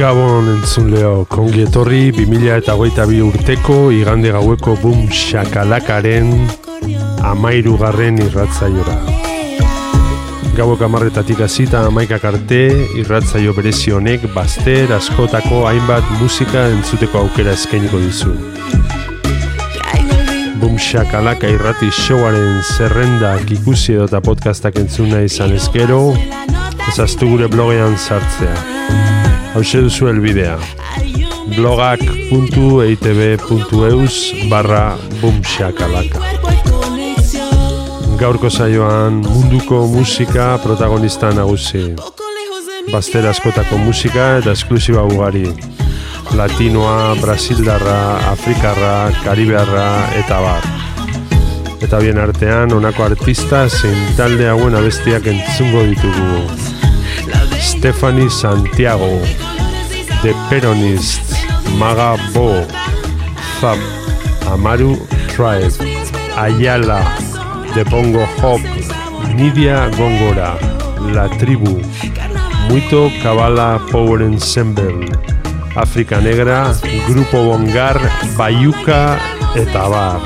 Gabon entzun leo, kongi etorri 2000 eta hogeita bi urteko igande gaueko boom shakalakaren amairugarren irratzaiora. Gaueko amarretatik hasita amaikak arte irratzaio berezi honek bazter askotako hainbat musika entzuteko aukera eskainiko dizu. Boom shakalaka irrati showaren zerrendak ikusi edo eta podcastak entzuna izan ezkero, ezaztu gure blogean sartzea. Hau duzu elbidea. blogak.eitb.eus barra bumxakalaka. Gaurko saioan munduko musika protagonista nagusi. Baster askotako musika eta esklusiba ugari. Latinoa, Brasildarra, Afrikarra, Karibearra eta bar. Eta bien artean, honako artista zein talde hauen abestiak entzungo ditugu. Stephanie Santiago, The Peronist, Maga Bo, Fab, Amaru Tribe, Ayala, The Bongo Hop, Nidia Gongora, La Tribu, Muito Kabala Power Ensemble, Afrika Negra, Grupo Bongar, Bayuka eta Bar.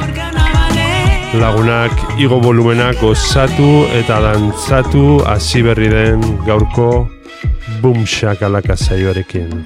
Lagunak igo volumenak gozatu eta dantzatu hasi berri den gaurko Boom Shakalaka saioarekin.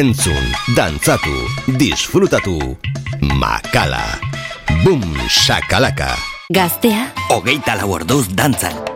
Entzun, dantzatu, disfrutatu, makala. Boom, shakalaka. gaztea, Hogeita lau orduz dantzan.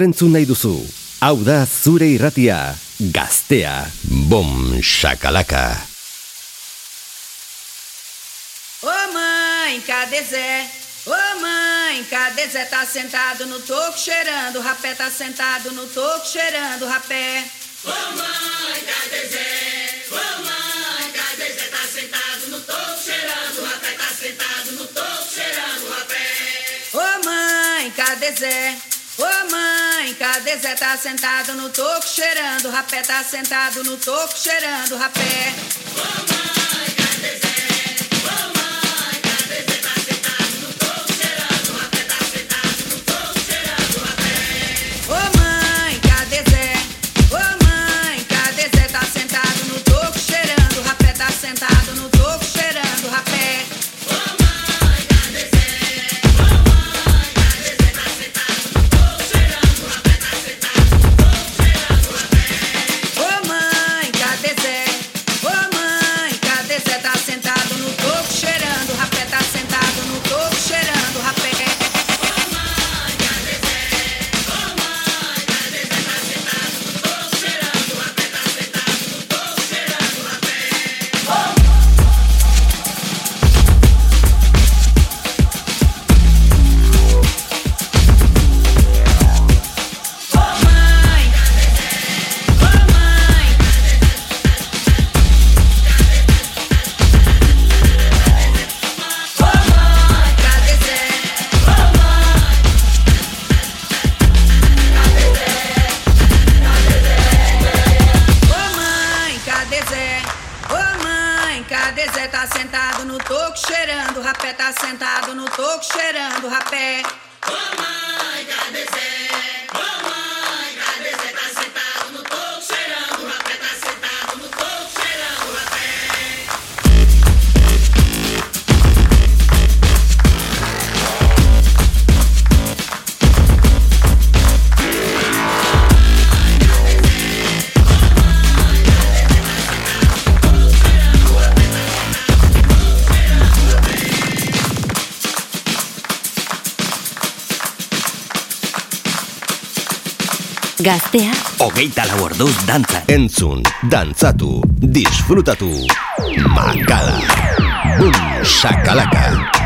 Zer entzun nahi duzu? Hau da zure irratia, gaztea, bom, shakalaka. Ô mãe, cadê Zé? Ô mãe, cadê Zé? Tá sentado no toco cheirando rapé, tá sentado no toco cheirando rapé. Ô mãe, cadê Zé? Ô mãe, cadê Zé? Tá sentado no toco cheirando rapé, tá sentado no toco cheirando rapé. Ô mãe, cadê Zé? Ô mãe, cadê Zé? Tá sentado no toco cheirando rapé, tá sentado no toco cheirando rapé. Ô mãe, Gaztea. Hogeita lau orduz dantza Entzun, dantzatu, disfrutatu. Makala. Bum, shakalaka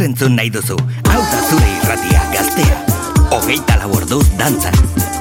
zer entzun nahi duzu. Hau da zure irratia, gaztea. Hogeita laborduz dantzan.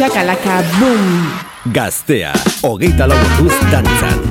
Shakalaka Boom! Gaztea, hogeita lau dantzan.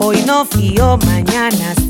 Hoy no fío, mañana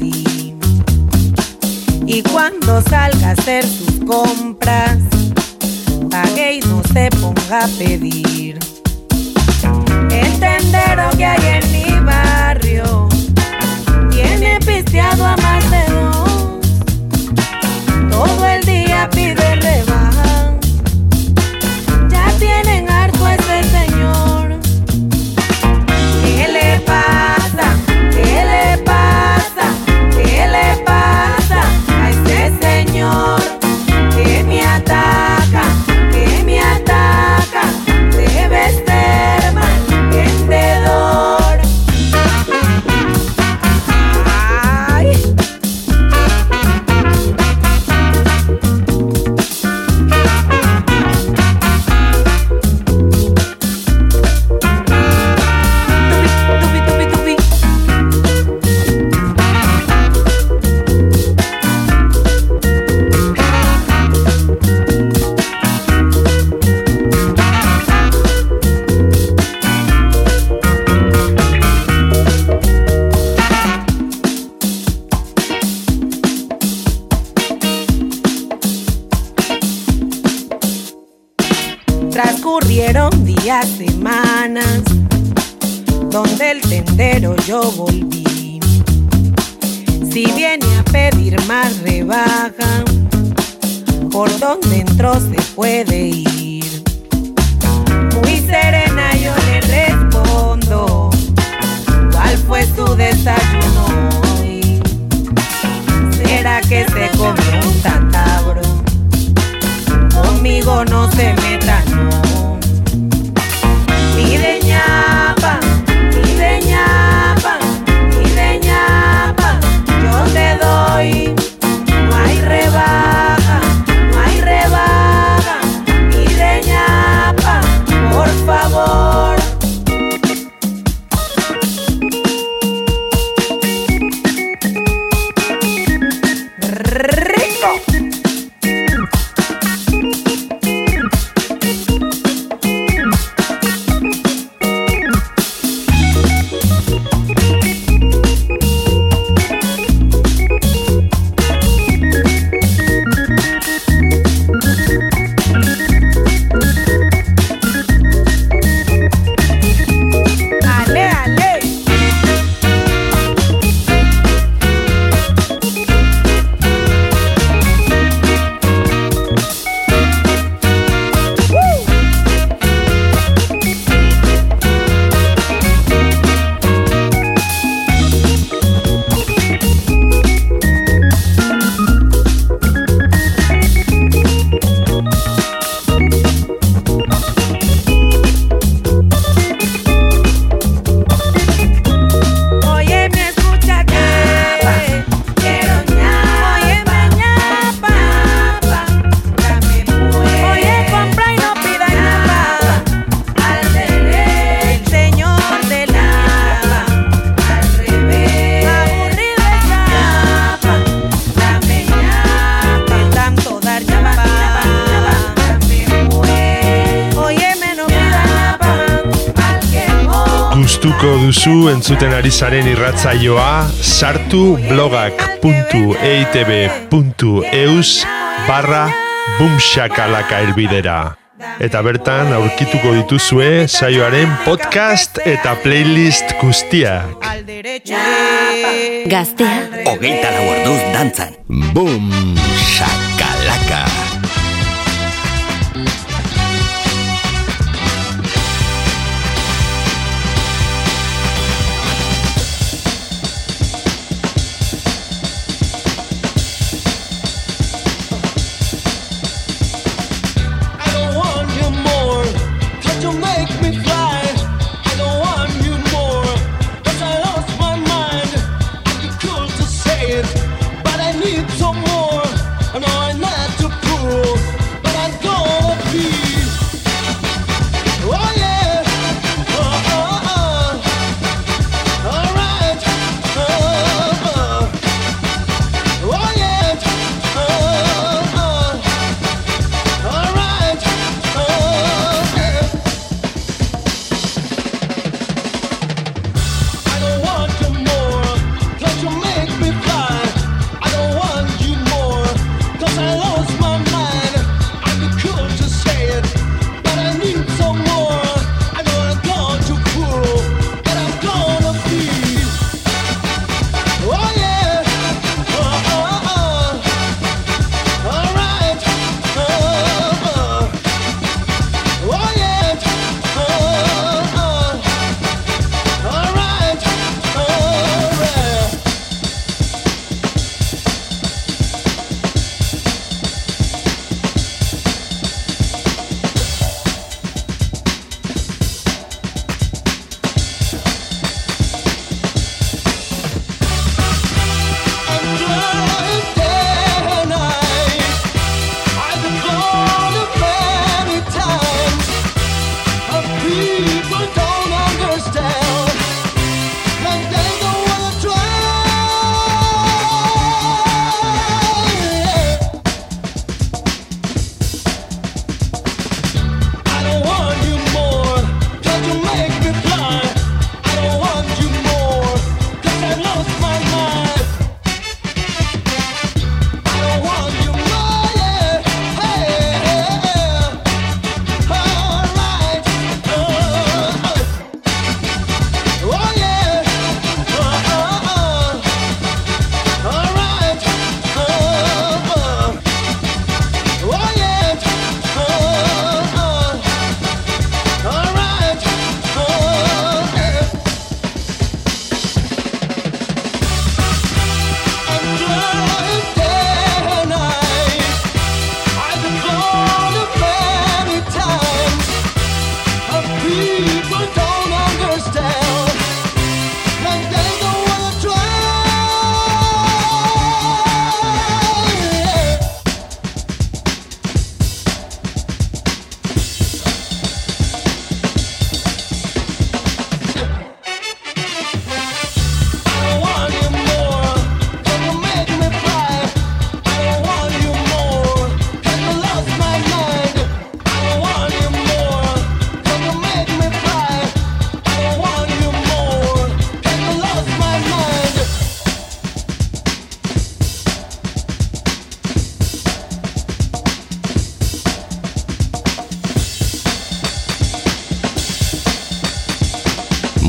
entzuten arizaren irratzaioa sartu blogak.eitb.eus barra bumxakalaka elbidera. Eta bertan aurkituko dituzue saioaren podcast eta playlist guztiak. Gaztea, hogeita lau orduz dantzan. Bum.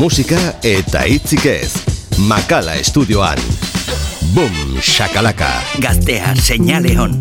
Musika eta hitzik ez. Makala estudioan. Boom, shakalaka. Gaztea, seinale hon.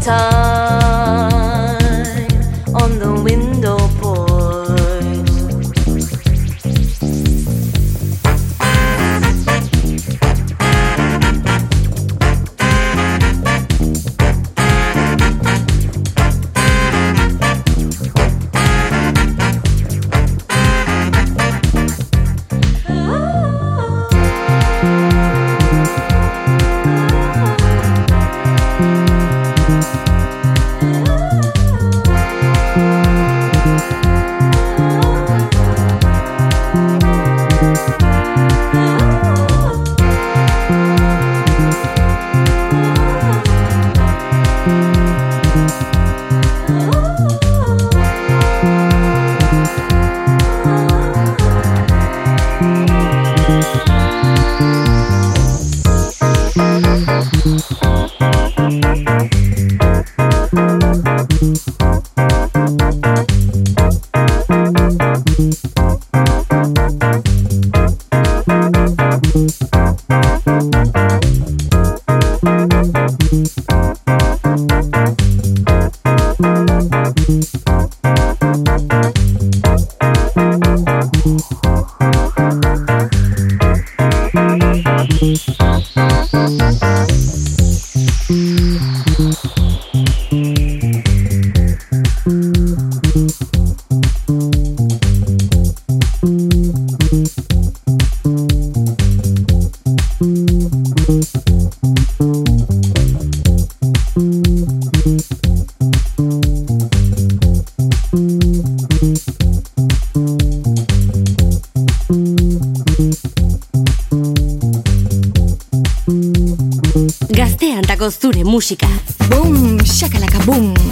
Time Gazteantako zure musika. Boom, shakalaka boom.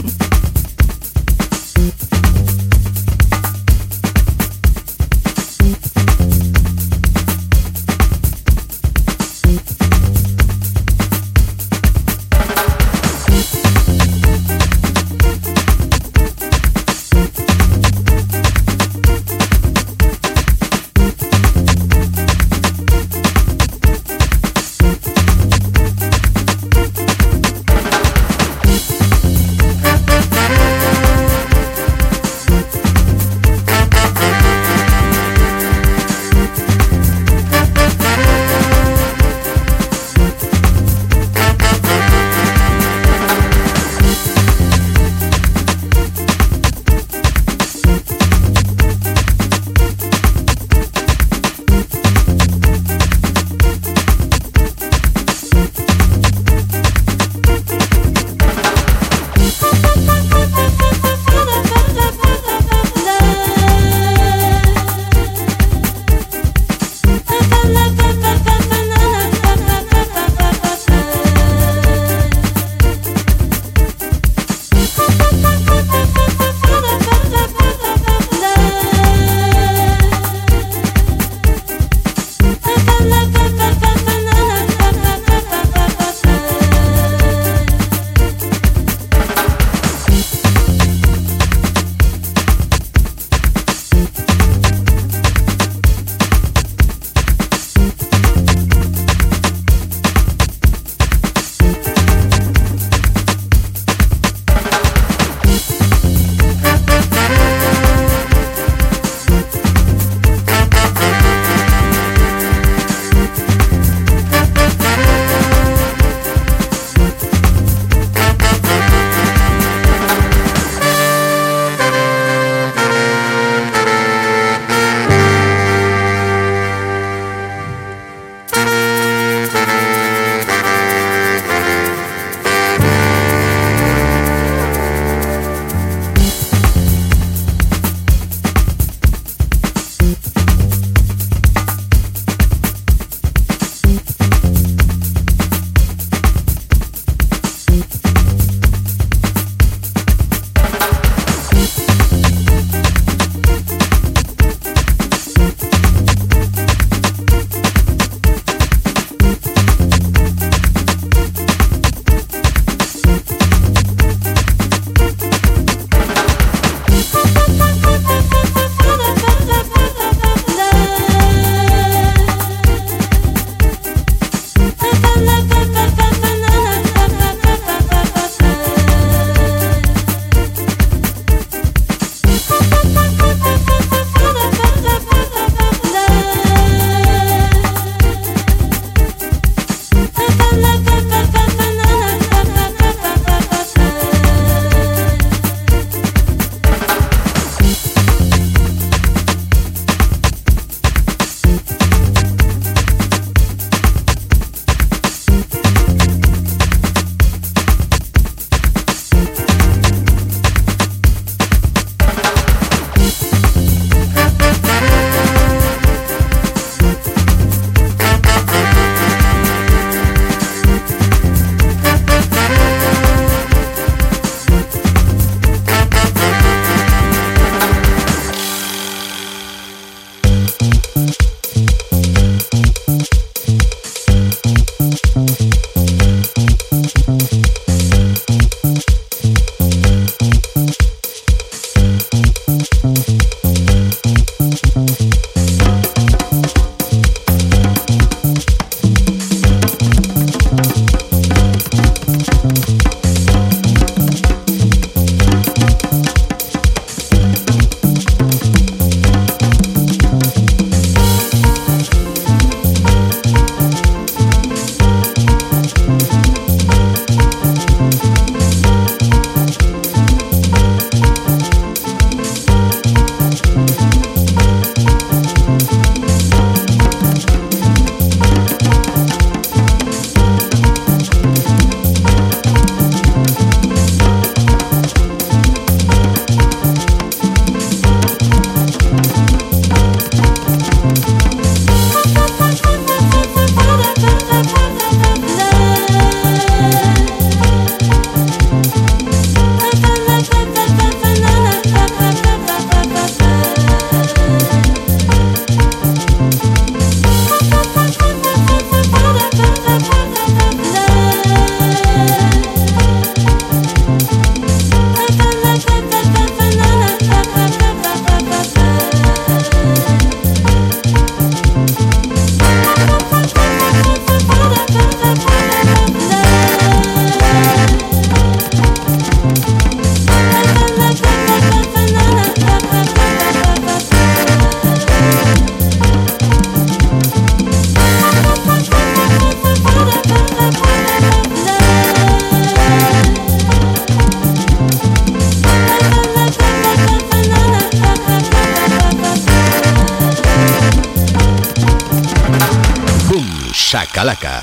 Shakalaka.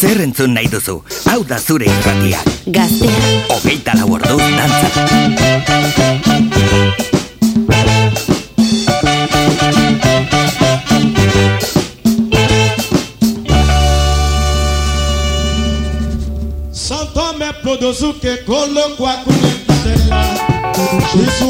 Zer entzun nahi duzu? Hau da zure irratia. Gaztea. Hogeita lau orduz dantza. Santo me produzu que colocou a conectadela Isso na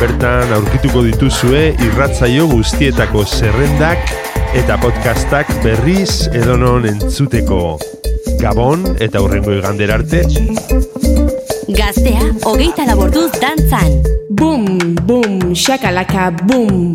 Bertan aurkituko dituzue irratzaio guztietako zerrendak eta podcastak berriz edonon entzuteko. Gabon eta hurrengo igander arte. Gaztea, hogeita laborduz dantzan. Bum, bum, shakalaka, bum.